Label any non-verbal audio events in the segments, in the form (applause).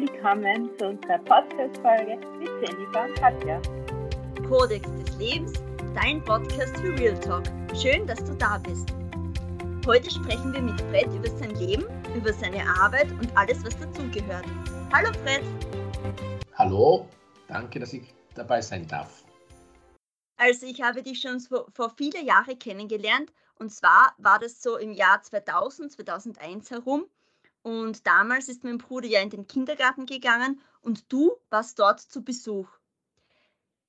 willkommen zu unserer Podcast-Folge mit Jennifer und Katja. Kodex des Lebens, dein Podcast für Real Talk. Schön, dass du da bist. Heute sprechen wir mit Fred über sein Leben, über seine Arbeit und alles, was dazugehört. Hallo Fred. Hallo, danke, dass ich dabei sein darf. Also ich habe dich schon vor, vor viele Jahren kennengelernt und zwar war das so im Jahr 2000, 2001 herum. Und damals ist mein Bruder ja in den Kindergarten gegangen und du warst dort zu Besuch.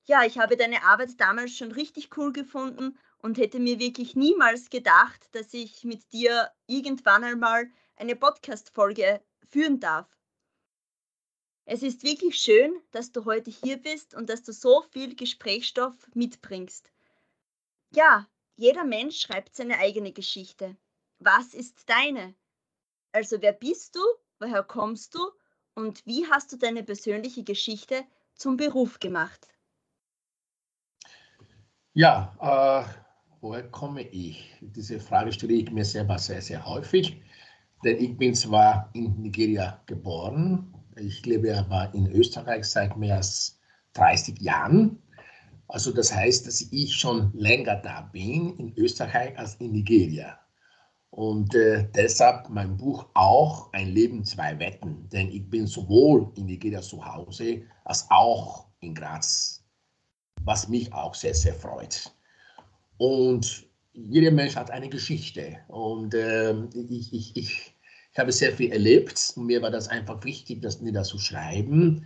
Ja, ich habe deine Arbeit damals schon richtig cool gefunden und hätte mir wirklich niemals gedacht, dass ich mit dir irgendwann einmal eine Podcast-Folge führen darf. Es ist wirklich schön, dass du heute hier bist und dass du so viel Gesprächsstoff mitbringst. Ja, jeder Mensch schreibt seine eigene Geschichte. Was ist deine? Also wer bist du, woher kommst du und wie hast du deine persönliche Geschichte zum Beruf gemacht? Ja, äh, woher komme ich? Diese Frage stelle ich mir selber sehr, sehr häufig, denn ich bin zwar in Nigeria geboren, ich lebe aber in Österreich seit mehr als 30 Jahren. Also das heißt, dass ich schon länger da bin in Österreich als in Nigeria. Und äh, deshalb mein Buch auch Ein Leben, zwei Wetten. Denn ich bin sowohl in Nigeria zu Hause als auch in Graz, was mich auch sehr, sehr freut. Und jeder Mensch hat eine Geschichte. Und äh, ich, ich, ich, ich habe sehr viel erlebt. Und mir war das einfach wichtig, das niederzuschreiben.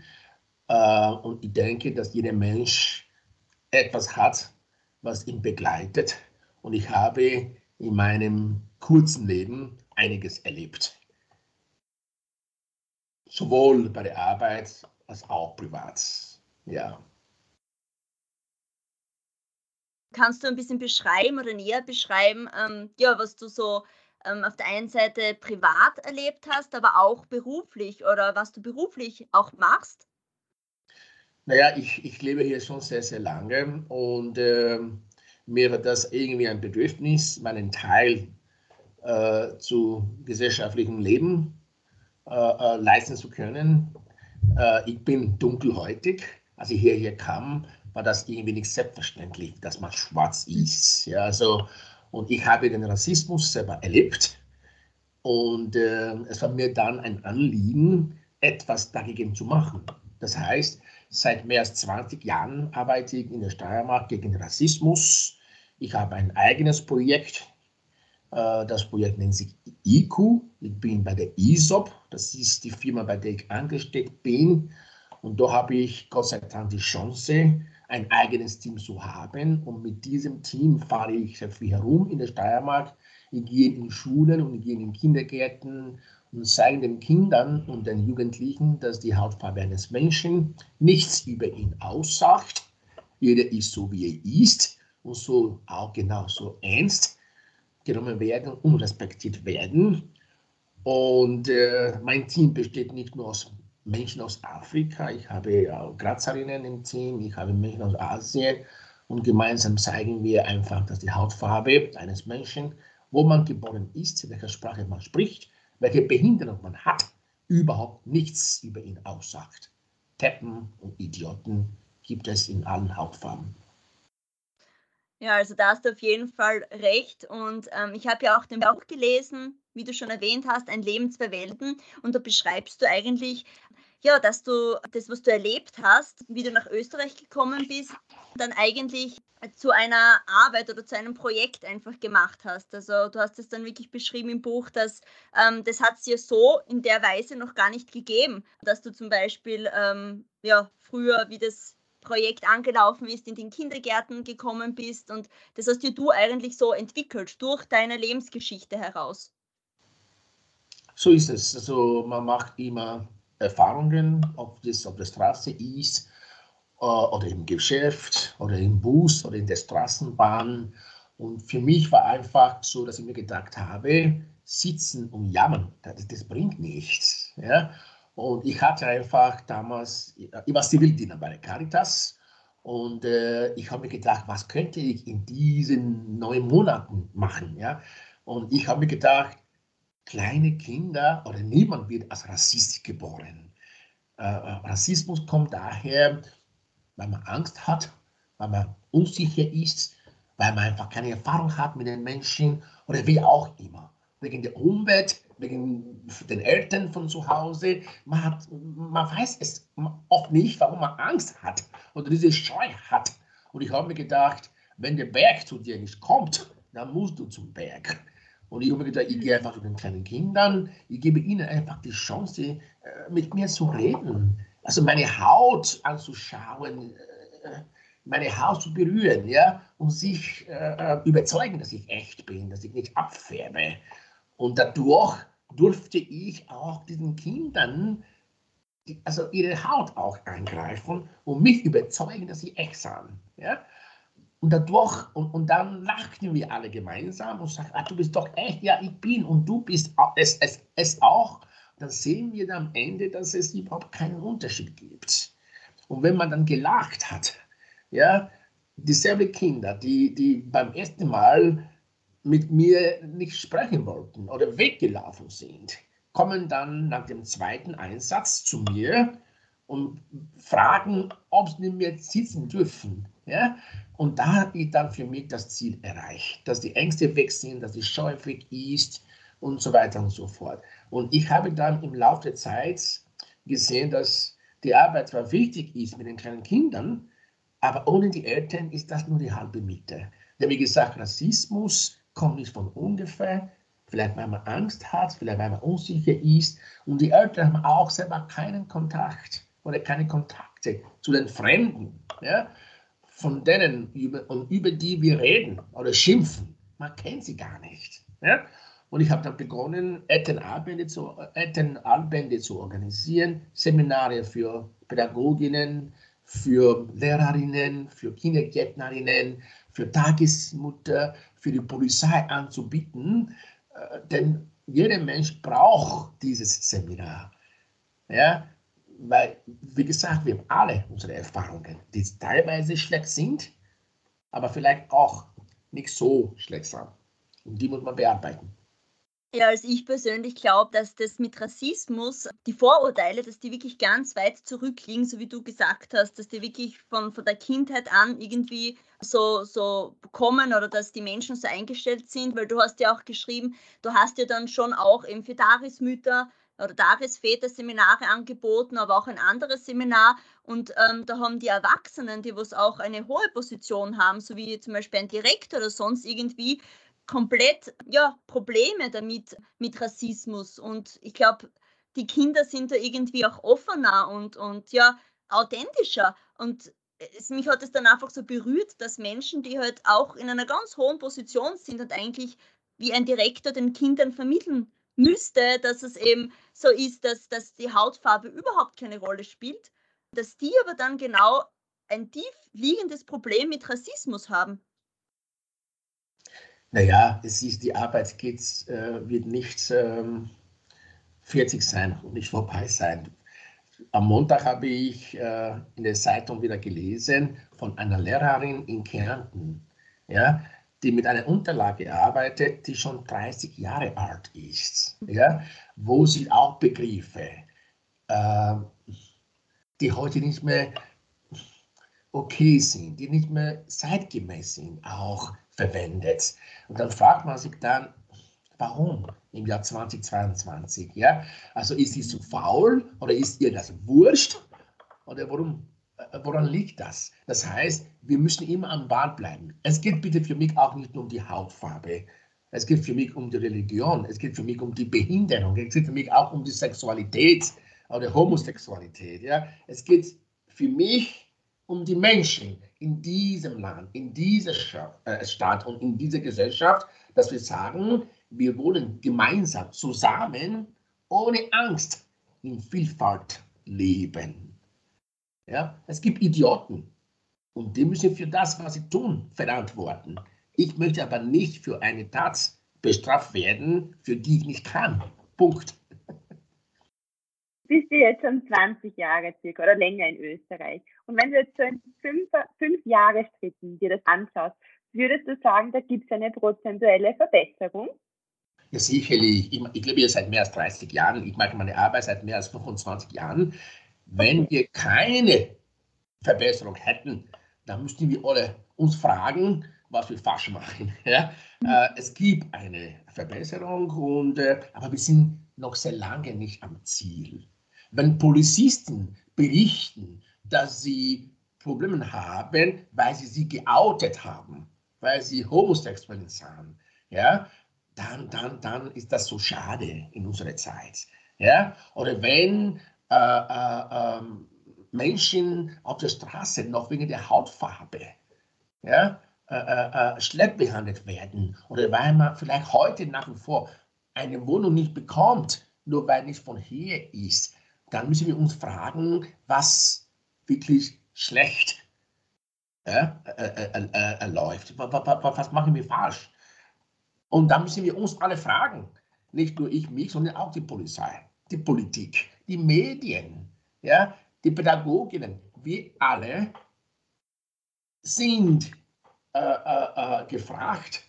Äh, und ich denke, dass jeder Mensch etwas hat, was ihn begleitet. Und ich habe in meinem kurzen Leben einiges erlebt. Sowohl bei der Arbeit als auch privat. Ja. Kannst du ein bisschen beschreiben oder näher beschreiben, ähm, ja, was du so ähm, auf der einen Seite privat erlebt hast, aber auch beruflich oder was du beruflich auch machst? Naja, ich, ich lebe hier schon sehr, sehr lange und äh, mir war das irgendwie ein Bedürfnis, meinen Teil äh, zu gesellschaftlichem Leben äh, äh, leisten zu können. Äh, ich bin dunkelhäutig. Als ich hierher kam, war das irgendwie nicht selbstverständlich, dass man schwarz ist. Ja, also, und ich habe den Rassismus selber erlebt. Und äh, es war mir dann ein Anliegen, etwas dagegen zu machen. Das heißt, seit mehr als 20 Jahren arbeite ich in der Steiermark gegen Rassismus. Ich habe ein eigenes Projekt das Projekt nennt sich IQ. Ich bin bei der ISOP. Das ist die Firma, bei der ich angestellt bin. Und da habe ich Gott sei Dank die Chance, ein eigenes Team zu haben. Und mit diesem Team fahre ich sehr viel herum in der Steiermark. Ich gehe in Schulen und ich gehe in Kindergärten und zeige den Kindern und den Jugendlichen, dass die Hautfarbe eines Menschen nichts über ihn aussagt. Jeder ist so, wie er ist und so auch genauso ernst genommen werden und respektiert werden. Und äh, mein Team besteht nicht nur aus Menschen aus Afrika, ich habe Grazerinnen im Team, ich habe Menschen aus Asien und gemeinsam zeigen wir einfach, dass die Hautfarbe eines Menschen, wo man geboren ist, welche Sprache man spricht, welche Behinderung man hat, überhaupt nichts über ihn aussagt. Teppen und Idioten gibt es in allen Hautfarben. Ja, also da hast du auf jeden Fall recht. Und ähm, ich habe ja auch den Buch gelesen, wie du schon erwähnt hast, Ein Leben, zwei Welten. Und da beschreibst du eigentlich, ja, dass du das, was du erlebt hast, wie du nach Österreich gekommen bist, dann eigentlich zu einer Arbeit oder zu einem Projekt einfach gemacht hast. Also du hast es dann wirklich beschrieben im Buch, dass ähm, das hat es dir so in der Weise noch gar nicht gegeben, dass du zum Beispiel ähm, ja, früher, wie das Projekt angelaufen ist, in den Kindergärten gekommen bist und das hast dir du eigentlich so entwickelt durch deine Lebensgeschichte heraus. So ist es. Also man macht immer Erfahrungen, ob das auf der Straße ist äh, oder im Geschäft oder im Bus oder in der Straßenbahn. Und für mich war einfach so, dass ich mir gedacht habe, sitzen und jammern, das, das bringt nichts. Ja? Und ich hatte einfach damals, ich war Zivildiener bei der Caritas und äh, ich habe mir gedacht, was könnte ich in diesen neun Monaten machen? Ja? Und ich habe mir gedacht, kleine Kinder oder niemand wird als Rassist geboren. äh, Rassismus kommt daher, weil man Angst hat, weil man unsicher ist, weil man einfach keine Erfahrung hat mit den Menschen oder wie auch immer. Wegen der Umwelt, wegen den Eltern von zu Hause. Man, hat, man weiß es oft nicht, warum man Angst hat oder diese Scheu hat. Und ich habe mir gedacht, wenn der Berg zu dir nicht kommt, dann musst du zum Berg. Und ich habe mir gedacht, ich gehe einfach zu den kleinen Kindern, ich gebe ihnen einfach die Chance, äh, mit mir zu reden. Also meine Haut anzuschauen, äh, meine Haut zu berühren, ja, und sich äh, überzeugen, dass ich echt bin, dass ich nicht abfärbe. Und dadurch durfte ich auch diesen Kindern also ihre Haut auch eingreifen und mich überzeugen, dass sie echt sind. Ja? Und dadurch, und, und dann lachten wir alle gemeinsam und sagten, ah, du bist doch echt, ja, ich bin und du bist es, es, es auch. Dann sehen wir am Ende, dass es überhaupt keinen Unterschied gibt. Und wenn man dann gelacht hat, ja, dieselbe Kinder, die, die beim ersten Mal mit mir nicht sprechen wollten oder weggelaufen sind, kommen dann nach dem zweiten Einsatz zu mir und fragen, ob sie mit mir sitzen dürfen. Ja? Und da habe ich dann für mich das Ziel erreicht, dass die Ängste weg sind, dass die Scheu ist und so weiter und so fort. Und ich habe dann im Laufe der Zeit gesehen, dass die Arbeit zwar wichtig ist mit den kleinen Kindern, aber ohne die Eltern ist das nur die halbe Miete. Denn wie gesagt, Rassismus kommt nicht von ungefähr. Vielleicht weil man Angst hat, vielleicht weil man unsicher ist. Und die Eltern haben auch selber keinen Kontakt oder keine Kontakte zu den Fremden, ja, von denen, über, und über die wir reden oder schimpfen. Man kennt sie gar nicht. Ja. Und ich habe dann begonnen, Elternabende zu, Elternabende zu organisieren, Seminare für Pädagoginnen, für Lehrerinnen, für Kindergärtnerinnen, für Tagesmutter, für die Polizei anzubieten, äh, denn jeder Mensch braucht dieses Seminar. Ja, weil, wie gesagt, wir haben alle unsere Erfahrungen, die teilweise schlecht sind, aber vielleicht auch nicht so schlecht sind. Und die muss man bearbeiten. Ja, also ich persönlich glaube, dass das mit Rassismus, die Vorurteile, dass die wirklich ganz weit zurückliegen, so wie du gesagt hast, dass die wirklich von, von der Kindheit an irgendwie so, so kommen oder dass die Menschen so eingestellt sind, weil du hast ja auch geschrieben, du hast ja dann schon auch eben für Darismütter oder Darisväter Seminare angeboten, aber auch ein anderes Seminar. Und ähm, da haben die Erwachsenen, die was auch eine hohe Position haben, so wie zum Beispiel ein Direktor oder sonst irgendwie, komplett ja, Probleme damit mit Rassismus. Und ich glaube, die Kinder sind da irgendwie auch offener und, und ja, authentischer. Und es, mich hat es dann einfach so berührt, dass Menschen, die halt auch in einer ganz hohen Position sind und eigentlich wie ein Direktor den Kindern vermitteln müsste, dass es eben so ist, dass, dass die Hautfarbe überhaupt keine Rolle spielt, dass die aber dann genau ein tief liegendes Problem mit Rassismus haben. Naja, es ist, die Arbeit geht, äh, wird nicht ähm, 40 sein und nicht vorbei sein. Am Montag habe ich äh, in der Zeitung wieder gelesen von einer Lehrerin in Kärnten, ja, die mit einer Unterlage arbeitet, die schon 30 Jahre alt ist, ja, wo sie auch Begriffe, äh, die heute nicht mehr okay sind, die nicht mehr zeitgemäß sind, auch verwendet. Und dann fragt man sich dann, warum im Jahr 2022? Ja? Also ist sie zu faul oder ist ihr das wurscht? Oder warum, äh, woran liegt das? Das heißt, wir müssen immer am Ball bleiben. Es geht bitte für mich auch nicht nur um die Hautfarbe. Es geht für mich um die Religion. Es geht für mich um die Behinderung. Es geht für mich auch um die Sexualität oder Homosexualität. Ja? Es geht für mich um die Menschen in diesem Land, in dieser äh, Stadt und in dieser Gesellschaft, dass wir sagen, wir wollen gemeinsam zusammen ohne Angst in Vielfalt leben. Ja? Es gibt Idioten und die müssen für das, was sie tun, verantworten. Ich möchte aber nicht für eine Tat bestraft werden, für die ich nicht kann. Punkt bist du jetzt schon 20 Jahre circa oder länger in Österreich. Und wenn du jetzt so in fünf, fünf Jahresschritten dir das anschaust, würdest du sagen, da gibt es eine prozentuelle Verbesserung? Ja, sicherlich. Ich, ich lebe ja seit mehr als 30 Jahren. Ich mache meine Arbeit seit mehr als 25 Jahren. Wenn wir keine Verbesserung hätten, dann müssten wir alle uns fragen, was wir falsch machen. (laughs) Ja? Mhm. Äh, es gibt eine Verbesserung, und, äh, aber wir sind noch sehr lange nicht am Ziel. Wenn Polizisten berichten, dass sie Probleme haben, weil sie sie geoutet haben, weil sie homosexuell sind, ja, dann, dann, dann ist das so schade in unserer Zeit. Ja? Oder wenn äh, äh, ähm, Menschen auf der Straße noch wegen der Hautfarbe ja, äh, äh, äh, schlecht behandelt werden oder weil man vielleicht heute nach wie vor eine Wohnung nicht bekommt, nur weil nicht von hier ist, dann müssen wir uns fragen, was wirklich schlecht ja, äh, äh, läuft. Was, machen wir falsch? Und dann müssen wir uns alle fragen, nicht nur ich mich, sondern auch die Polizei, die Politik, die Medien, ja, die Pädagoginnen. Wir alle sind äh, äh, äh, gefragt,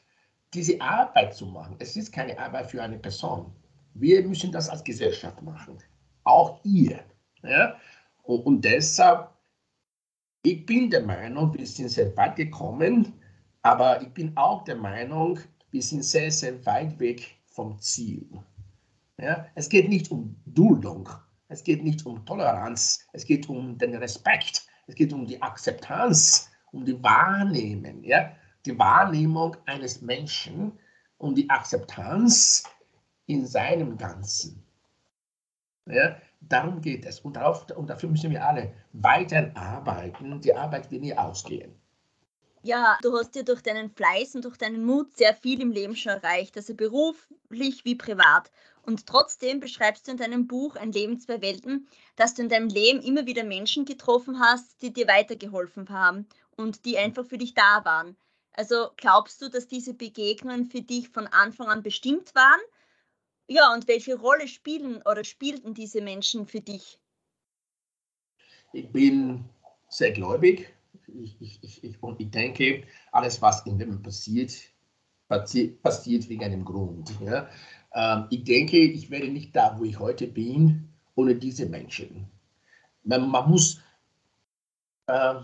diese Arbeit zu machen. Es ist keine Arbeit für eine Person. Wir müssen das als Gesellschaft machen. Auch ihr. Ja? Und, deshalb, ich bin der Meinung, wir sind sehr weit gekommen, aber ich bin auch der Meinung, wir sind sehr, sehr weit weg vom Ziel. Ja? Es geht nicht um Duldung, es geht nicht um Toleranz, es geht um den Respekt, es geht um die Akzeptanz, um die Wahrnehmung, ja? die Wahrnehmung eines Menschen und die Akzeptanz in seinem Ganzen. Ja? Darum geht es. Und, darauf, und dafür müssen wir alle weiter arbeiten. Die Arbeit wird nie ausgehen. Ja, du hast ja durch deinen Fleiß und durch deinen Mut sehr viel im Leben schon erreicht, also beruflich wie privat. Und trotzdem beschreibst du in deinem Buch Ein Leben zwei Welten, dass du in deinem Leben immer wieder Menschen getroffen hast, die dir weitergeholfen haben und die einfach für dich da waren. Also glaubst du, dass diese Begegnungen für dich von Anfang an bestimmt waren? Ja, und welche Rolle spielen oder spielten diese Menschen für dich? Ich bin sehr gläubig ich, ich, ich, und ich denke, alles, was in dem passiert, passiert wegen einem Grund. Ja? Ähm, ich denke, ich wäre nicht da, wo ich heute bin, ohne diese Menschen. Man, man muss äh,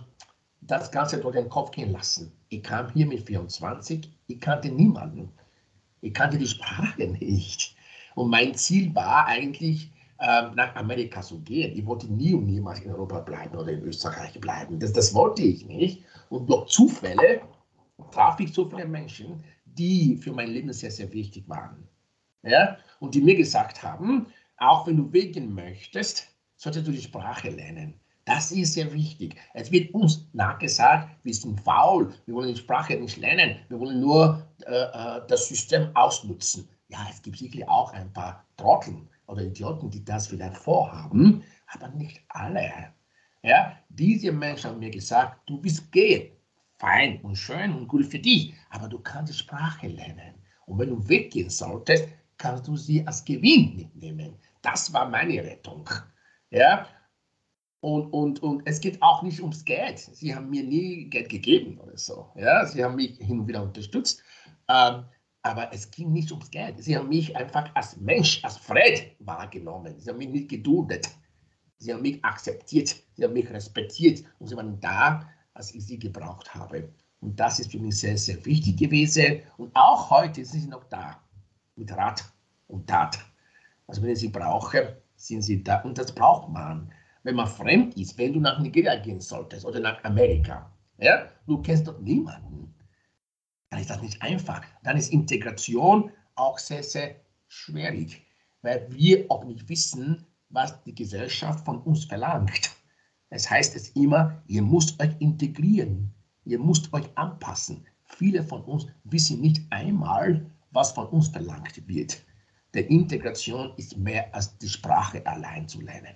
das Ganze durch den Kopf gehen lassen. Ich kam hier mit 24, ich kannte niemanden. Ich kannte die Sprache nicht. Und mein Ziel war eigentlich, ähm, nach Amerika zu gehen. Ich wollte nie und niemals in Europa bleiben oder in Österreich bleiben. Das, das wollte ich nicht. Und durch Zufälle traf ich so viele Menschen, die für mein Leben sehr, sehr wichtig waren. Ja? Und die mir gesagt haben, auch wenn du wegen möchtest, solltest du die Sprache lernen. Das ist sehr wichtig. Es wird uns nachgesagt, wir sind faul, wir wollen die Sprache nicht lernen, wir wollen nur äh, äh das System ausnutzen. Ja, es gibt sicherlich auch ein paar Trotteln, oder Idioten, die das vielleicht vorhaben, aber nicht alle. Ja, diese Menschen haben mir gesagt, du bist gehen, fein und schön und gut für dich, aber du kannst die Sprache lernen. Und wenn du weggehen solltest, kannst du sie als Gewinn mitnehmen. Das war meine Rettung. Ja, und, und, und es geht auch nicht ums Geld. Sie haben mir nie Geld gegeben oder so. Ja, sie haben mich hin und wieder unterstützt. Ähm, aber es ging nicht ums Geld. Sie haben mich einfach als Mensch, als Fred wahrgenommen. Sie haben mich nicht geduldet. Sie haben mich akzeptiert. Sie haben mich respektiert. Und sie waren da, als ich sie gebraucht habe. Und das ist für mich sehr, sehr wichtig gewesen. Und auch heute sind sie noch da. Mit Rat und Tat. Also wenn ich sie brauche, sind sie da. Und das braucht man. Wenn man fremd ist, wenn du nach Nigeria gehen solltest oder nach Amerika, ja, du kennst dort niemanden dann ist das nicht einfach. Dann ist Integration auch sehr, sehr schwierig, weil wir auch nicht wissen, was die Gesellschaft von uns verlangt. Das heißt es immer, ihr müsst euch integrieren, ihr müsst euch anpassen. Viele von uns wissen nicht einmal, was von uns verlangt wird. Der Integration ist mehr als die Sprache allein zu lernen.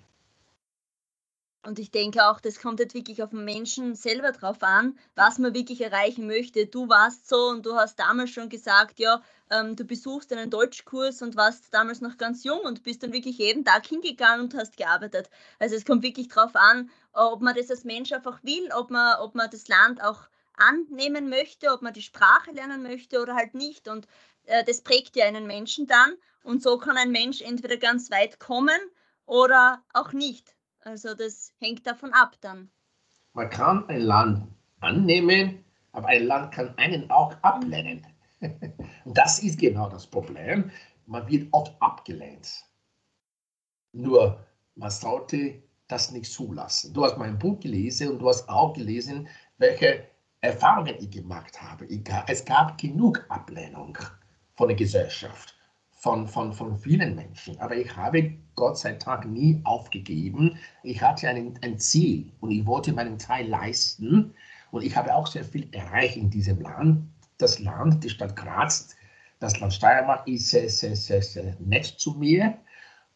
Und ich denke auch, das kommt jetzt wirklich auf den Menschen selber drauf an, was man wirklich erreichen möchte. Du warst so und du hast damals schon gesagt, ja, ähm, du besuchst einen Deutschkurs und warst damals noch ganz jung und bist dann wirklich jeden Tag hingegangen und hast gearbeitet. Also es kommt wirklich drauf an, ob man das als Mensch einfach will, ob man, ob man das Land auch annehmen möchte, ob man die Sprache lernen möchte oder halt nicht. Und äh, das prägt ja einen Menschen dann. Und so kann ein Mensch entweder ganz weit kommen oder auch nicht. Also das hängt davon ab dann. Man kann ein Land annehmen, aber ein Land kann einen auch ablehnen. (laughs) Und das ist genau das Problem. Man wird oft abgelehnt. Nur man sollte das nicht zulassen. Du hast mein Buch gelesen und du hast auch gelesen, welche Erfahrungen ich gemacht habe. Es gab genug Ablehnung von der Gesellschaft, von, von, von vielen Menschen. Aber ich habe Gott sei Dank nie aufgegeben. Ich hatte ein, ein Ziel und ich wollte meinen Teil leisten. Und ich habe auch sehr viel erreicht in diesem Land. Das Land, die Stadt Graz, das Land Steiermark ist sehr, sehr, sehr, sehr nett zu mir.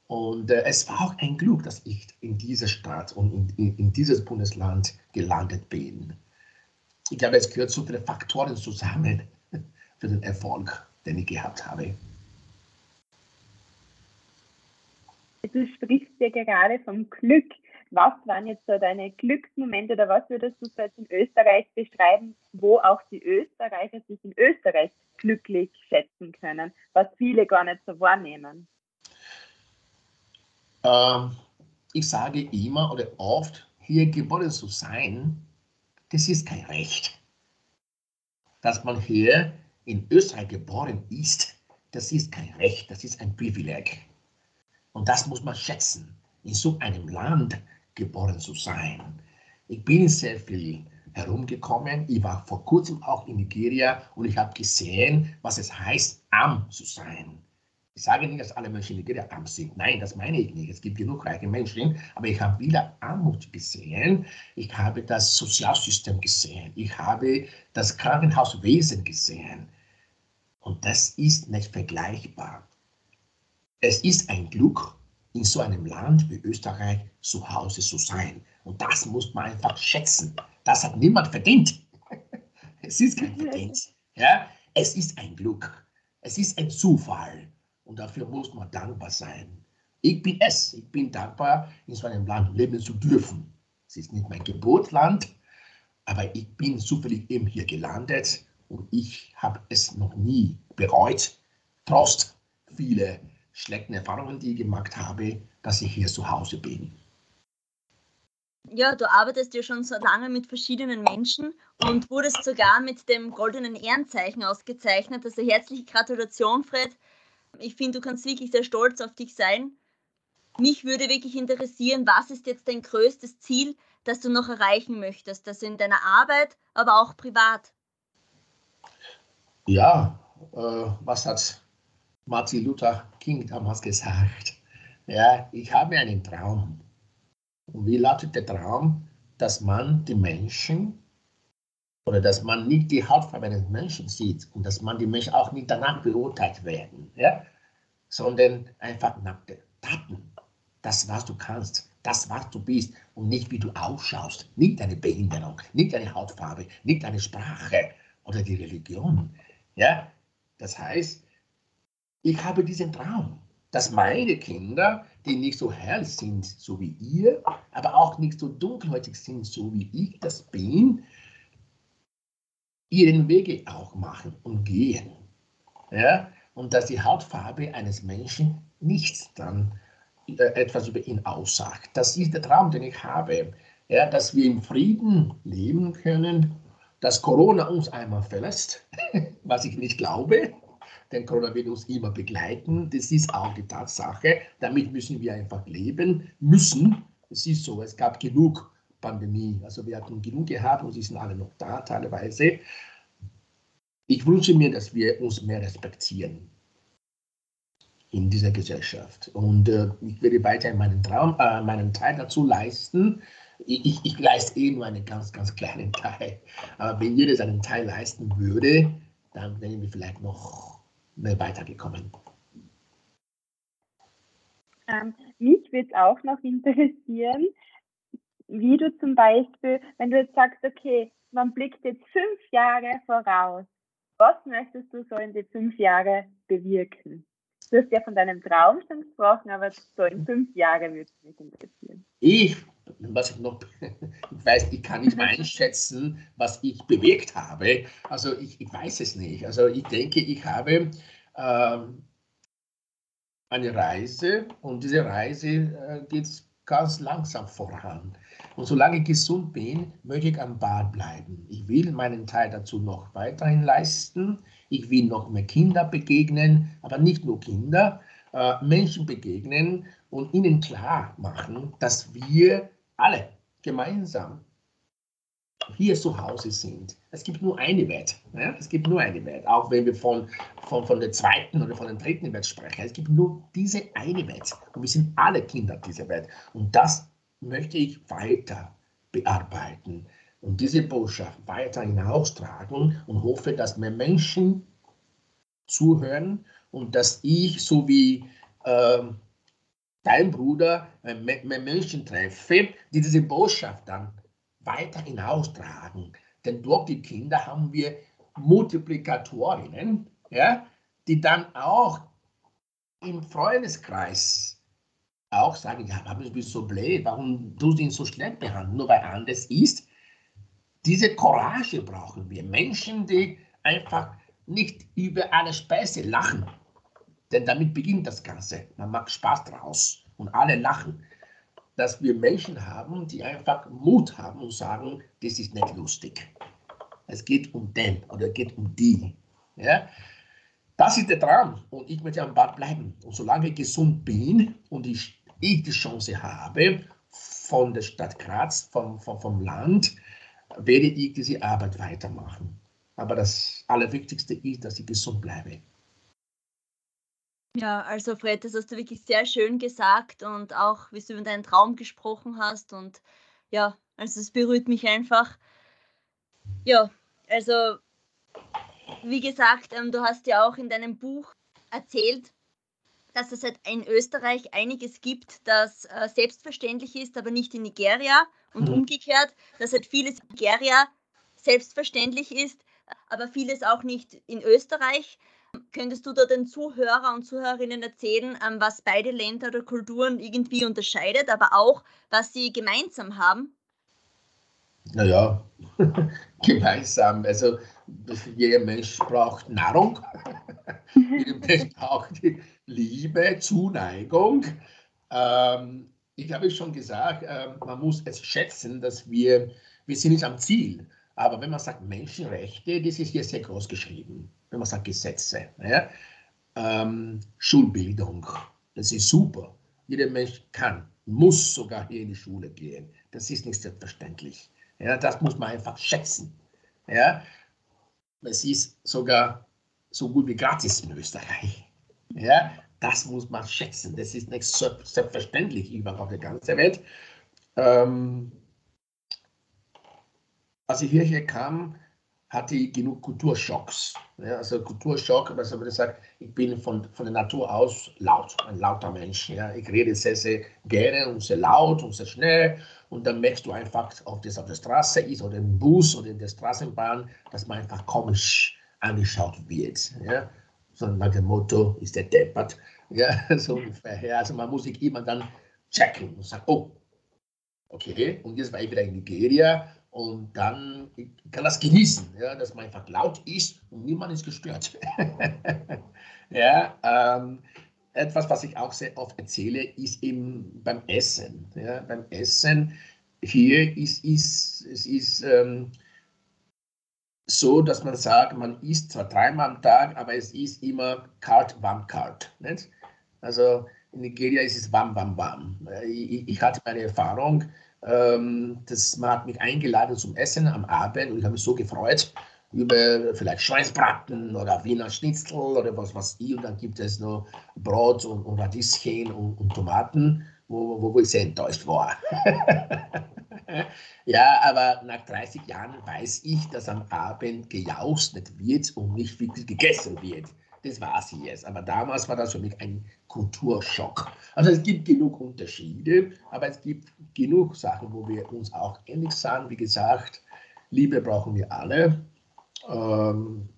Und äh, es war auch ein Glück, dass ich in dieser Stadt und in, in, in dieses Bundesland gelandet bin. Ich glaube, es gehört so viele Faktoren zusammen (laughs) für den Erfolg, den ich gehabt habe. Du sprichst ja gerade vom Glück. Was waren jetzt so deine Glücksmomente oder was würdest du jetzt in Österreich beschreiben, wo auch die Österreicher sich in Österreich glücklich schätzen können, was viele gar nicht so wahrnehmen? Ähm, ich sage immer oder oft, hier geboren zu sein, das ist kein Recht. Dass man hier in Österreich geboren ist, das ist kein Recht, das ist ein Privileg. Und das muss man schätzen, in so einem Land geboren zu sein. Ich bin sehr viel herumgekommen. Ich war vor kurzem auch in Nigeria und ich habe gesehen, was es heißt, arm zu sein. Ich sage nicht, dass alle Menschen in Nigeria arm sind. Nein, das meine ich nicht. Es gibt genug reiche Menschen, aber ich habe wieder Armut gesehen. Ich habe das Sozialsystem gesehen. Ich habe das Krankenhauswesen gesehen. Und das ist nicht vergleichbar. Es ist ein Glück, in so einem Land wie Österreich zu Hause zu sein. Und das muss man einfach schätzen. Das hat niemand verdient. (laughs) es ist kein Verdienst. Ja? Es ist ein Glück. Es ist ein Zufall. Und dafür muss man dankbar sein. Ich bin es. Ich bin dankbar, in so einem Land leben zu dürfen. Es ist nicht mein Geburtsland, aber ich bin zufällig eben hier gelandet und ich habe es noch nie bereut, trotz vieler schlechten Erfahrungen, die ich gemacht habe, dass ich hier zu Hause bin. Ja, du arbeitest ja schon so lange mit verschiedenen Menschen und wurdest sogar mit dem goldenen Ehrenzeichen ausgezeichnet. Also herzliche Gratulation, Fred. Ich finde, du kannst wirklich sehr stolz auf dich sein. Mich würde wirklich interessieren, was ist jetzt dein größtes Ziel, das du noch erreichen möchtest, also in deiner Arbeit, aber auch privat? Ja, äh, was hat Martin Luther King damals gesagt? Ja, ich habe einen Traum. Und wie lautet der Traum? Dass man die Menschen oder dass man nicht die Hautfarbe eines Menschen sieht und dass man die Menschen auch nicht danach beurteilt werden, ja? sondern einfach nach den Taten. Das, was du kannst, das, was du bist und nicht, wie du ausschaust, nicht deine Behinderung, nicht deine Hautfarbe, nicht deine Sprache oder die Religion. Ja? Das heißt, ich habe diesen Traum, dass meine Kinder, die nicht so hell sind, so wie ihr, aber auch nicht so dunkelhäutig sind, so wie ich das bin, ihren Wege auch machen und gehen. Ja? Und dass die Hautfarbe eines Menschen nichts dann äh, etwas über ihn aussagt. Das ist der Traum, den ich habe. Ja, dass wir im Frieden leben können, dass Corona uns einmal verlässt, (laughs) was ich nicht glaube, denn Corona wird uns immer begleiten. Das ist auch die Tatsache. Damit müssen wir einfach leben müssen. Es ist so, es gab genug Pandemie. Also wir hatten genug gehabt und sie sind alle noch da teilweise. Ich wünsche mir, dass wir uns mehr respektieren in dieser Gesellschaft. Und äh, ich werde weiterhin meinen Traum, äh, meinen Teil dazu leisten. Ich, ich, ich, leiste eh nur einen ganz, ganz kleinen Teil. Aber wenn jeder seinen Teil leisten würde, dann wären wir vielleicht noch weitergekommen. Ähm, mich würde es auch noch interessieren, wie du zum Beispiel, wenn du jetzt sagst, okay, man blickt jetzt fünf Jahre voraus, was möchtest du so in die fünf Jahre bewirken? Du hast ja von deinem Traum schon gesprochen, aber so in fünf Jahren würde es mich interessieren. Ich, was ich noch, (laughs) ich weiß, ich kann nicht mal (laughs) einschätzen, was ich bewegt habe. Also ich, ich weiß es nicht. Also ich denke, ich habe ähm, eine Reise und diese Reise äh, geht ganz langsam voran. Und solange ich gesund bin, möchte ich am Ball bleiben. Ich will meinen Teil dazu noch weiterhin leisten. Ich will noch mehr Kinder begegnen, aber nicht nur Kinder, äh, Menschen begegnen und ihnen klar machen, dass wir alle gemeinsam hier zu Hause sind. Es gibt nur eine Welt. Ja? Es gibt nur eine Welt. Auch wenn wir von, von, von der zweiten oder von der dritten Welt sprechen. Es gibt nur diese eine Welt. Und wir sind alle Kinder dieser Welt. Und das möchte ich weiter bearbeiten und diese Botschaft weiter hinaustragen und hoffe, dass mehr Menschen zuhören und dass ich, so wie äh, dein Bruder, mehr Menschen treffe, die diese Botschaft dann weiter hinaustragen. Denn durch die Kinder haben wir Multiplikatorinnen, ja, die dann auch im Freundeskreis auch sagen, ja, du bist so blöd, warum du ihn so schlecht behandeln, nur weil er anders ist. Diese Courage brauchen wir. Menschen, die einfach nicht über eine Speise lachen. Denn damit beginnt das Ganze. Man macht Spaß draus und alle lachen. Dass wir Menschen haben, die einfach Mut haben und sagen, das ist nicht lustig. Es geht um den oder es geht um die. Ja? Das ist der Traum und ich möchte am Bad bleiben. Und solange ich gesund bin und ich ich die Chance habe, von der Stadt Graz, vom, vom, vom Land, werde ich diese Arbeit weitermachen. Aber das Allerwichtigste ist, dass ich gesund bleibe. Ja, also Fred, das hast du wirklich sehr schön gesagt und auch, wie du über deinen Traum gesprochen hast. Und ja, also es berührt mich einfach. Ja, also wie gesagt, ähm, du hast ja auch in deinem Buch erzählt, dass es halt in Österreich einiges gibt, das äh, selbstverständlich ist, aber nicht in Nigeria und mhm. umgekehrt, dass halt vieles in Nigeria selbstverständlich ist, aber vieles auch nicht in Österreich. Könntest du da den Zuhörer und Zuhörerinnen erzählen, ähm, was beide Länder oder Kulturen irgendwie unterscheidet, aber auch, was sie gemeinsam haben? Naja, (laughs) gemeinsam. Also jeder Mensch braucht Nahrung, (laughs) jeder Mensch braucht Liebe, Zuneigung. Ähm, ich habe schon gesagt, äh, man muss es schätzen, dass wir, wir sind nicht am Ziel. Aber wenn man sagt Menschenrechte, das ist hier sehr groß geschrieben. Wenn man sagt Gesetze, ja? ähm, Schulbildung, das ist super. Jeder Mensch kann, muss sogar hier in die Schule gehen. Das ist nicht selbstverständlich. Ja, das muss man einfach schätzen. Ja, es ist sogar so gut wie gratis in Österreich. Ja, das muss man schätzen. Das ist nicht selbstverständlich überall auf der ganzen Welt. Ähm, als ich hierher kam, hatte ich genug Kulturschocks. Ja, also Kulturschock, würde ich sagen, ich bin von, von der Natur aus laut, ein lauter Mensch. Ja. Ich rede sehr, sehr gerne und sehr laut und sehr schnell. Und dann merkst du einfach, ob das auf der Straße ist oder im Bus oder in der Straßenbahn, dass man einfach komisch angeschaut wird. Ja. So nach dem Motto, ist der deppert. Ja, (laughs) so ungefähr. Also man muss sich immer dann checken und sagen, oh, okay, und jetzt war ich wieder in Nigeria und dann kann das genießen, ja, dass man einfach laut ist und niemand ist gestört. (laughs) ja, ähm, etwas, was ich auch sehr oft erzähle, ist eben beim Essen. Ja, beim Essen hier ist, ist es ist ähm, so, dass man sagt, man isst zwar dreimal am Tag, aber es ist immer kalt, warm, kalt. Nicht? Also in Nigeria ist es warm, warm, warm. Ich, ich hatte meine Erfahrung, ähm, das, man hat mich eingeladen zum Essen am Abend und ich habe mich so gefreut über vielleicht Schweinsbraten oder Wiener Schnitzel oder was was ich. Und dann gibt es noch Brot und, und Radieschen und, und, Tomaten, wo, wo, wo ich sehr enttäuscht war. (laughs) ja, aber nach 30 Jahren weiß ich, dass am Abend gejaustet wird und nicht wirklich gegessen wird das war es jetzt. Aber damals war das für mich ein Kulturschock. Also es gibt genug Unterschiede, aber es gibt genug Sachen, wo wir uns auch ähnlich sagen. Wie gesagt, Liebe brauchen wir alle. Ähm,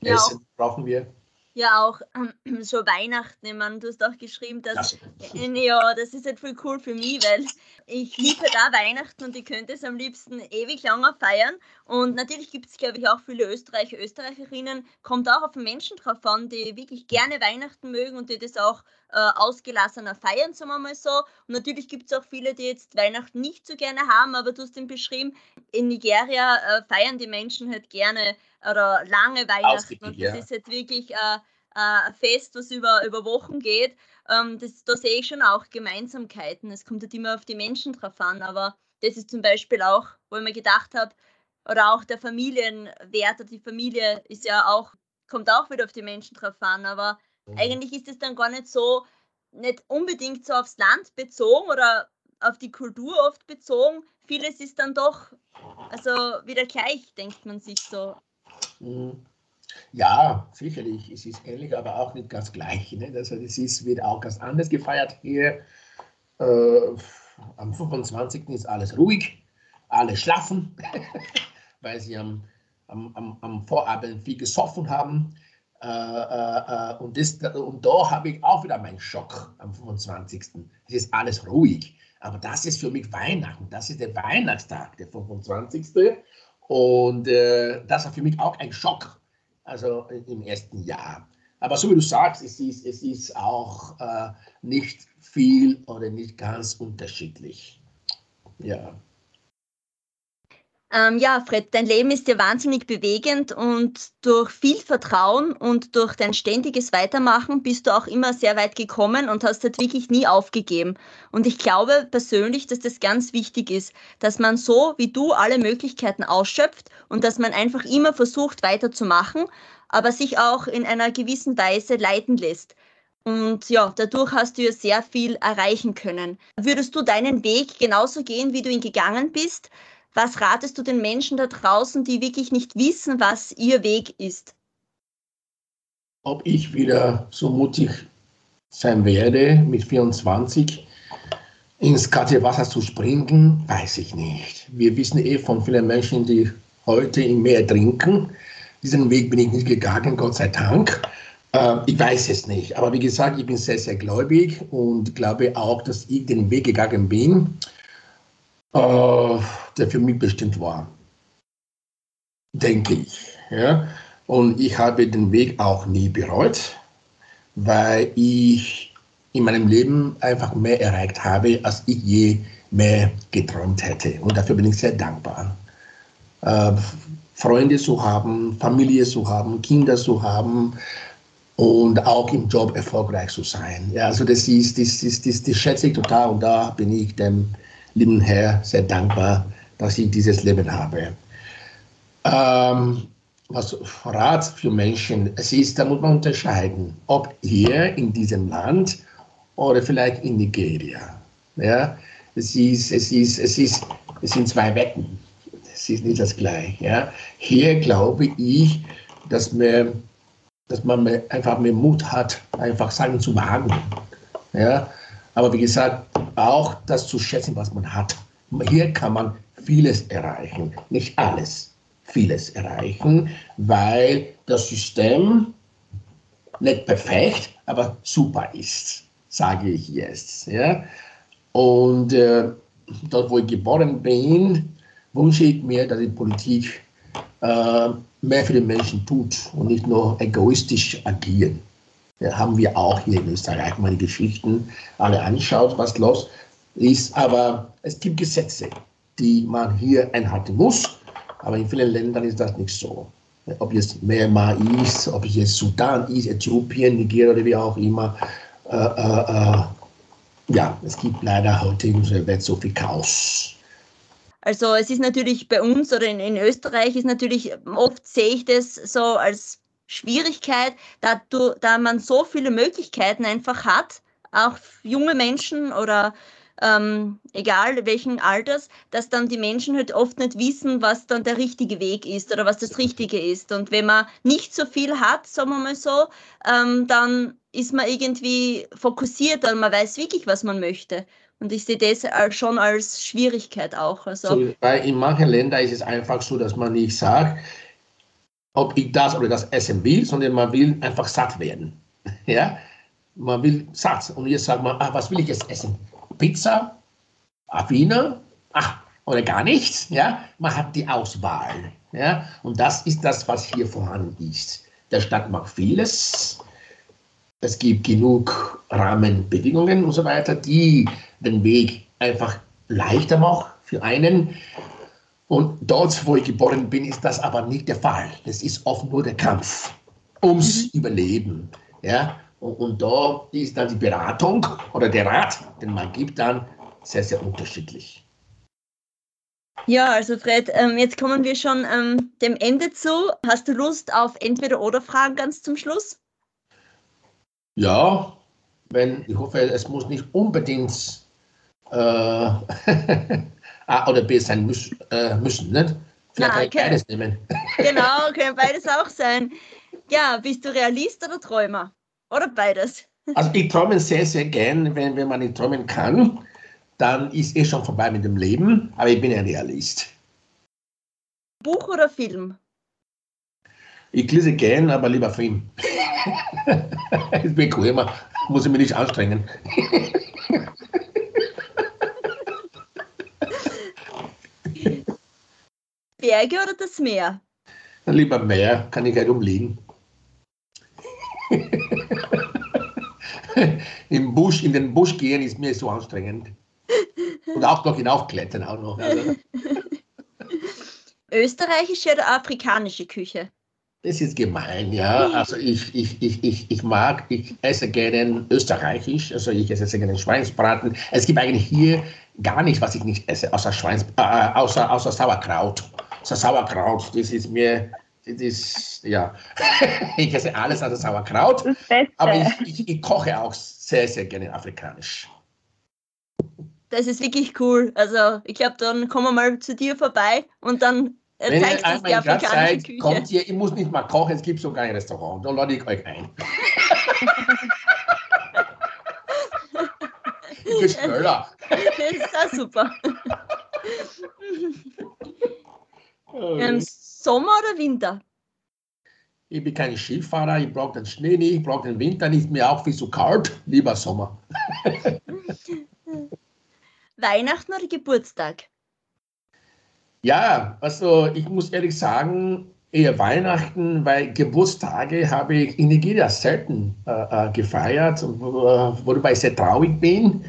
ja, Essen brauchen wir ja auch ähm, (clears throat) so Weihnachten. Ich meine, du hast auch geschrieben, dass äh, ja, das ist halt voll cool für mich, weil ich liebe da Weihnachten und ich könnte es am liebsten ewig langer feiern. Und natürlich gibt es, glaube ich, auch viele Österreicher, Österreicherinnen, kommt auch auf Menschen drauf an, die wirklich gerne Weihnachten mögen und die das auch äh, ausgelassener feiern, sagen wir mal so. Und natürlich gibt es auch viele, die jetzt Weihnachten nicht so gerne haben, aber du hast ihn beschrieben, in Nigeria äh, feiern die Menschen halt gerne oder lange Weihnachten. Und das ja. ist halt wirklich äh, ein Fest, was über, über Wochen geht. Ähm, das, da sehe ich schon auch Gemeinsamkeiten. Es kommt halt immer auf die Menschen drauf an, aber das ist zum Beispiel auch, wo ich mir gedacht habe, oder auch der Familienwert, die Familie ist ja auch, kommt auch wieder auf die Menschen drauf an, aber. Eigentlich ist es dann gar nicht so, nicht unbedingt so aufs Land bezogen oder auf die Kultur oft bezogen. Vieles ist dann doch, also wieder gleich, denkt man sich so. Mhm. Ja, sicherlich. Es ist ähnlich, aber auch nicht ganz gleich. Ne? Also das ist, wird auch ganz anders gefeiert hier. Äh, am 25. ist alles ruhig, alle schlafen. (laughs) weil sie am, am, am, am Vorabend viel gesoffen haben. Äh, äh, äh, und, das, und da habe ich auch wieder meinen Schock am 25. Es ist alles ruhig. Aber das ist für mich Weihnachten. Das ist der Weihnachtstag, der 25. Und äh, das war für mich auch ein Schock, also im ersten Jahr. Aber so wie du sagst, es ist, es ist auch äh, nicht viel oder nicht ganz unterschiedlich. Ja. Ähm, ja, Fred, dein Leben ist ja wahnsinnig bewegend und durch viel Vertrauen und durch dein ständiges Weitermachen bist du auch immer sehr weit gekommen und hast halt wirklich nie aufgegeben. Und ich glaube persönlich, dass das ganz wichtig ist, dass man so wie du alle Möglichkeiten ausschöpft und dass man einfach immer versucht weiterzumachen, aber sich auch in einer gewissen Weise leiten lässt. Und ja, dadurch hast du ja sehr viel erreichen können. Würdest du deinen Weg genauso gehen, wie du ihn gegangen bist? Was ratest du den Menschen da draußen, die wirklich nicht wissen, was ihr Weg ist? Ob ich wieder so mutig sein werde, mit 24 ins kalte Wasser zu springen, weiß ich nicht. Wir wissen eh von vielen Menschen, die heute im Meer trinken. Diesen Weg bin ich nicht gegangen, Gott sei Dank. Äh, ich weiß es nicht. Aber wie gesagt, ich bin sehr, sehr gläubig und glaube auch, dass ich den Weg gegangen bin äh, der für mich bestimmt war. Denke ich. Ja? Und ich habe den Weg auch nie bereut, weil ich in meinem Leben einfach mehr erreicht habe, als ich je mehr geträumt hätte. Und dafür bin ich sehr dankbar. Äh, Freunde zu haben, Familie zu haben, Kinder zu haben und auch im Job erfolgreich zu sein. Ja, also das ist, das, das, das, das schätze ich total und da bin ich dem lieben Herr, sehr dankbar, dass ich dieses Leben habe. Ähm, was Rat für Menschen, es ist, da muss man unterscheiden, ob hier in diesem Land oder vielleicht in Nigeria. Ja, es ist, es ist, es ist, es sind zwei Wetten. Es ist nicht das Gleiche. Ja, hier glaube ich, dass man, dass man einfach mehr Mut hat, einfach Sachen zu wagen. Ja, aber wie gesagt, auch das zu schätzen, was man hat. Hier kann man vieles erreichen, nicht alles, vieles erreichen, weil das System nicht perfekt, aber super ist, sage ich jetzt. Ja? Und äh, dort, wo ich geboren bin, wünsche ich mir, dass die Politik äh, mehr für die Menschen tut und nicht nur egoistisch agieren haben wir auch hier in Österreich mal die Geschichten alle anschaut, was los ist. Aber es gibt Gesetze, die man hier einhalten muss. Aber in vielen Ländern ist das nicht so. Ob jetzt Myanmar ist, ob es jetzt Sudan ist, Äthiopien, Nigeria oder wie auch immer. Äh, äh, äh, ja, es gibt leider heute in unserer Welt so viel Chaos. Also es ist natürlich bei uns oder in, in Österreich ist natürlich, oft sehe ich das so als Schwierigkeit, da, du, da man so viele Möglichkeiten einfach hat, auch junge Menschen oder ähm, egal welchen Alters, dass dann die Menschen halt oft nicht wissen, was dann der richtige Weg ist oder was das Richtige ist. Und wenn man nicht so viel hat, sagen wir mal so, ähm, dann ist man irgendwie fokussiert und man weiß wirklich, was man möchte. Und ich sehe das schon als Schwierigkeit auch. Also, so, in manchen Ländern ist es einfach so, dass man nicht sagt, ob ich das oder das essen will, sondern man will einfach satt werden. (laughs) Ja? Man will satt. Und jetzt sagt man, ah, was will ich jetzt essen? Pizza? Affina? Ach, oder gar nichts. Ja? Man hat die Auswahl. Ja? Und das ist das, was hier vorhanden ist. Der Stadt macht vieles. es gibt genug Rahmenbedingungen und so weiter, die den Weg einfach leichter machen für einen. Und dort, wo ich geboren bin, ist das aber nicht der Fall. Es ist oft nur der Kampf ums mhm. Überleben. Ja? Und, und da ist dann die Beratung oder der Rat, den man gibt, dann sehr, sehr unterschiedlich. Ja, also Fred, ähm, jetzt kommen wir schon ähm, dem Ende zu. Hast du Lust auf Entweder-Oder-Fragen ganz zum Schluss? Ja, wenn, ich hoffe, es muss nicht unbedingt äh, (laughs) A oder B sein müß, äh, müssen. Nicht? Vielleicht Nein, kann ich beides nehmen. (laughs) Genau, können beides auch sein. Ja, bist du Realist oder Träumer? Oder beides? Also ich träume sehr, sehr gern, wenn, wenn man nicht träumen kann, dann ist eh schon vorbei mit dem Leben, aber ich bin ein Realist. Buch oder Film? Ich lese gern, aber lieber Film. (laughs) ist bequemer, muss ich mich nicht anstrengen. (laughs) Berge oder das Meer? Lieber Meer, kann ich halt umliegen. (laughs) Im Busch, in den Busch gehen ist mir so anstrengend. Und auch noch hinaufklettern auch noch. Also. (laughs) Österreichische oder afrikanische Küche? Das ist gemein, ja. Also ich, ich, ich, ich, ich mag, ich esse gerne österreichisch, also ich esse gerne Schweinsbraten. Es gibt eigentlich hier gar nicht, was ich nicht esse, außer, Schweins, äh, außer, außer Sauerkraut. So Sauerkraut, das ist mir, das ist, ja, (laughs) ich esse alles außer Sauerkraut. Aber ich, ich, ich koche auch sehr, sehr gerne afrikanisch. Das ist wirklich cool. Also ich glaube, dann kommen wir mal zu dir vorbei und dann wenn ihr einmal in Graz seid, Küche. kommt ihr, ich muss nicht mal kochen, es gibt sogar ein Restaurant, da lade ich euch ein. (laughs) ich bin schneller. Das ist auch super. (laughs) ähm, Sommer oder Winter? Ich bin kein Skifahrer, ich brauche den Schnee nicht, ich brauche den Winter nicht, mehr auch viel zu kalt, (laughs) lieber Sommer. (laughs) Weihnachten oder Geburtstag? Ja, also ich muss ehrlich sagen, eher Weihnachten, weil Geburtstage habe ich in Nigeria selten äh, äh gefeiert, worüber ich sehr traurig bin, äh,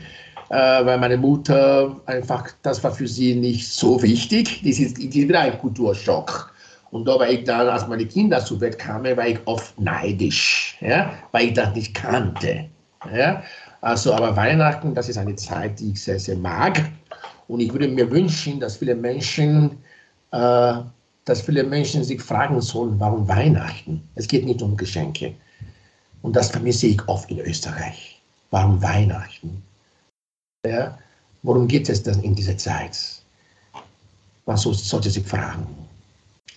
weil meine Mutter einfach, das war für sie nicht so wichtig. Das ist, ist ein Kulturschock. Und da war ich dann, als meine Kinder zur Welt kamen, war ich oft neidisch, ja, weil ich das nicht kannte. Ja. Also, aber Weihnachten, das ist eine Zeit, die ich sehr, sehr mag. Und ich würde mir wünschen, dass viele Menschen, äh, dass viele Menschen sich fragen sollen, warum Weihnachten? Es geht nicht um Geschenke. Und das vermisse ich oft in Österreich. Warum Weihnachten? Ja? Worum geht es denn in dieser Zeit? Man sollte sich fragen.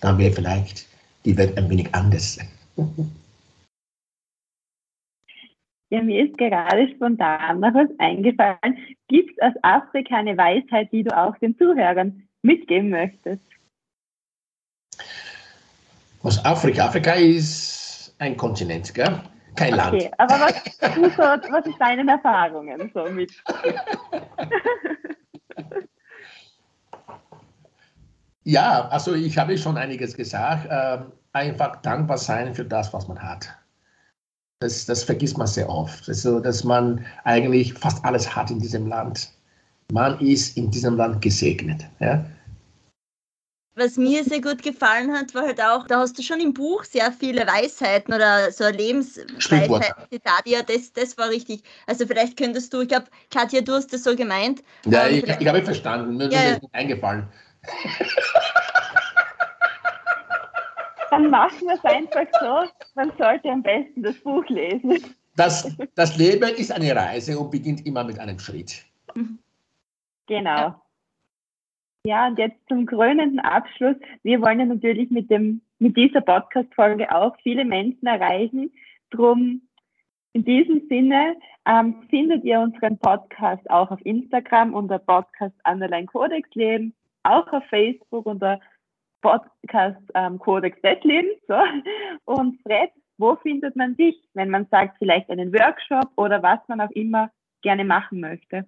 Dann wäre vielleicht die Welt ein wenig anders. (laughs) Ja, mir ist gerade spontan noch was eingefallen. Gibt es aus Afrika eine Weisheit, die du auch den Zuhörern mitgeben möchtest? Aus Afrika? Afrika ist ein Kontinent, gell? Kein okay, Land. Aber was, du so, was ist deine Erfahrungen so mit? (laughs) ja, also ich habe schon einiges gesagt. Ähm, einfach dankbar sein für das, was man hat. Das, das vergisst man sehr oft. Also, dass man eigentlich fast alles hat in diesem Land. Man ist in diesem Land gesegnet. Ja? Was mir sehr gut gefallen hat, war halt auch, da hast du schon im Buch sehr viele Weisheiten oder so Lebensweisheiten, Ja, das, das war richtig. Also vielleicht könntest du, ich glaube, Katja, du hast das so gemeint. Ja, ich, ich habe verstanden, mir ja. ist nicht eingefallen. Dann machen wir es einfach so, man sollte am besten das Buch lesen. Das, das Leben ist eine Reise und beginnt immer mit einem Schritt. Genau. Ja, und jetzt zum krönenden Abschluss. Wir wollen ja natürlich mit, dem, mit dieser Podcast-Folge auch viele Menschen erreichen. Drum in diesem Sinne ähm, findet ihr unseren Podcast auch auf Instagram unter Podcast Underline Codex Leben, auch auf Facebook unter Podcast ähm, Codex Wettlin. So. Und Fred, wo findet man dich, wenn man sagt, vielleicht einen Workshop oder was man auch immer gerne machen möchte?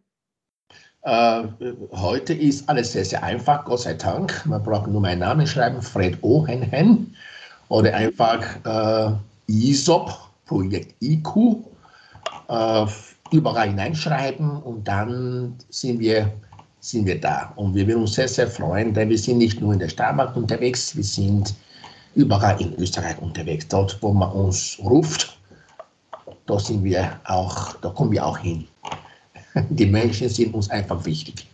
Äh, heute ist alles sehr, sehr einfach, Gott sei Dank. Man braucht nur meinen Namen schreiben, Fred Ohenhen oder einfach äh, ISOP, Projekt IQ äh, überall hineinschreiben und dann sind wir, sind wir da. Und wir würden uns sehr, sehr freuen, denn wir sind nicht nur in der Steiermark unterwegs, wir sind überall in Österreich unterwegs. Dort, wo man uns ruft, da sind wir auch, da kommen wir auch hin. (laughs) Die Menschen sind uns einfach wichtig.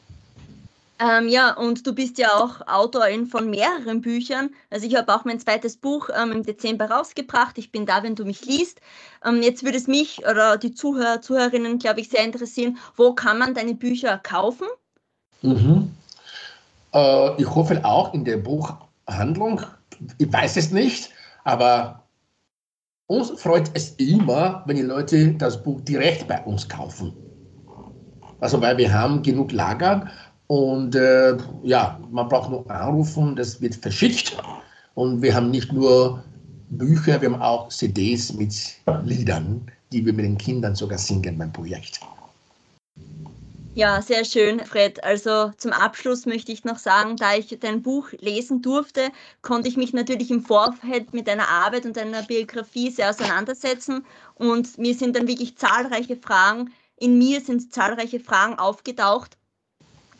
Ähm, ja, und du bist ja auch Autorin von mehreren Büchern. Also ich habe auch mein zweites Buch ähm, im Dezember rausgebracht. Ich bin da, wenn du mich liest. Ähm, jetzt würde es mich oder die Zuhörer, Zuhörerinnen, glaube ich, sehr interessieren, wo kann man deine Bücher kaufen? Mhm. Äh, ich hoffe auch in der Buchhandlung. Ich weiß es nicht, aber uns freut es immer, wenn die Leute das Buch direkt bei uns kaufen. Also weil wir haben genug Lager und äh, ja, man braucht nur anrufen, das wird verschickt. Und wir haben nicht nur Bücher, wir haben auch CDs mit Liedern, die wir mit den Kindern sogar singen beim Projekt. Ja, sehr schön, Fred. Also zum Abschluss möchte ich noch sagen, da ich dein Buch lesen durfte, konnte ich mich natürlich im Vorfeld mit deiner Arbeit und deiner Biografie sehr auseinandersetzen. Und mir sind dann wirklich zahlreiche Fragen, in mir sind zahlreiche Fragen aufgetaucht,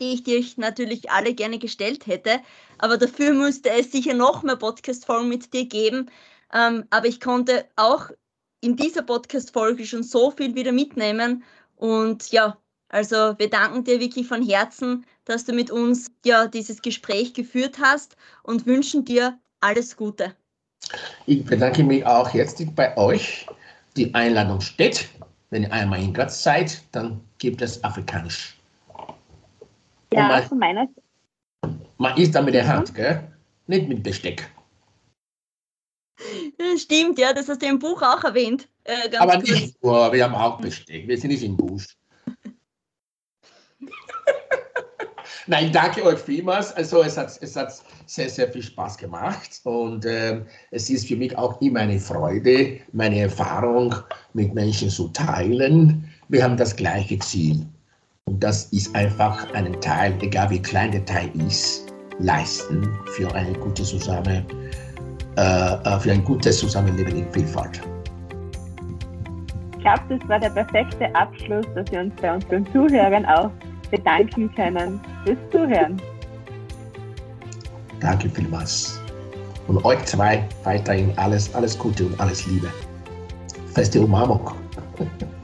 die ich dir natürlich alle gerne gestellt hätte. Aber dafür müsste es sicher noch mehr Podcast-Folgen mit dir geben. Ähm, aber ich konnte auch in dieser Podcast-Folge schon so viel wieder mitnehmen. Und ja, also wir danken dir wirklich von Herzen, dass du mit uns ja dieses Gespräch geführt hast und wünschen dir alles Gute. Ich bedanke mich auch herzlich bei euch. Die Einladung steht. Wenn ihr einmal in Graz seid, dann gibt es Afrikanisch. Ja, man, von meiner Man isst da mit der Hand, gell? Nicht mit Besteck. Stimmt, ja, das hast du im Buch auch erwähnt. Äh, Aber kurz. nicht nur, wir haben auch Besteck. Wir sind nicht im Busch. Nein, danke euch vielmals. Also es hat, es hat sehr, sehr viel Spaß gemacht und äh, es ist für mich auch immer eine Freude, meine Erfahrung mit Menschen zu teilen. Wir haben das gleiche Ziel. Und das ist einfach einen Teil, egal wie klein der Teil ist, leisten für eine gute Zusammen, äh, äh, für ein gutes Zusammenleben in Vielfalt. Ich glaube, das war der perfekte Abschluss, dass wir uns bei unseren Zuhörern auch bedanken können fürs Zuhören. Danke vielmals. Und euch zwei weiterhin alles, alles Gute und alles Liebe. Feste Umarmung. (laughs)